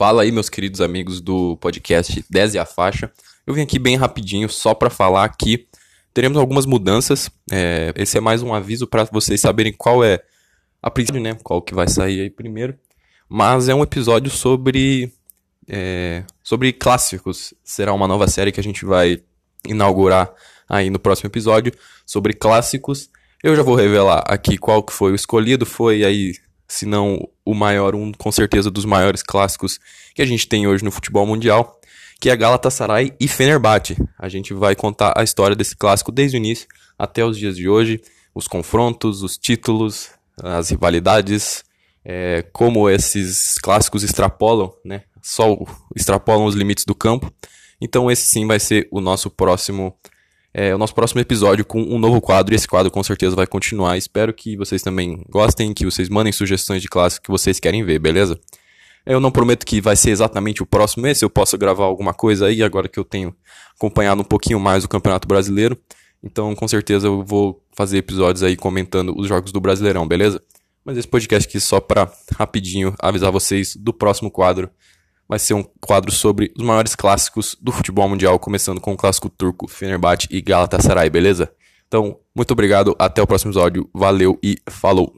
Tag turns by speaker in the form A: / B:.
A: Fala aí, meus queridos amigos do podcast 10 e a faixa. Eu vim aqui bem rapidinho só para falar que teremos algumas mudanças. É, esse é mais um aviso para vocês saberem qual é a princípio, né? Qual que vai sair aí primeiro. Mas é um episódio sobre é, sobre clássicos. Será uma nova série que a gente vai inaugurar aí no próximo episódio sobre clássicos. Eu já vou revelar aqui qual que foi o escolhido. Foi aí se não o maior, um com certeza dos maiores clássicos que a gente tem hoje no futebol mundial, que é Galatasaray e Fenerbahçe. A gente vai contar a história desse clássico desde o início até os dias de hoje, os confrontos, os títulos, as rivalidades, é, como esses clássicos extrapolam, né? Só extrapolam os limites do campo. Então esse sim vai ser o nosso próximo é, o nosso próximo episódio com um novo quadro, e esse quadro com certeza vai continuar. Espero que vocês também gostem, que vocês mandem sugestões de clássico que vocês querem ver, beleza? Eu não prometo que vai ser exatamente o próximo esse, eu posso gravar alguma coisa aí, agora que eu tenho acompanhado um pouquinho mais o Campeonato Brasileiro. Então, com certeza, eu vou fazer episódios aí comentando os jogos do Brasileirão, beleza? Mas esse podcast aqui só para rapidinho avisar vocês do próximo quadro vai ser um quadro sobre os maiores clássicos do futebol mundial, começando com o clássico turco, Fenerbahçe e Galatasaray, beleza? Então, muito obrigado, até o próximo episódio, valeu e falou!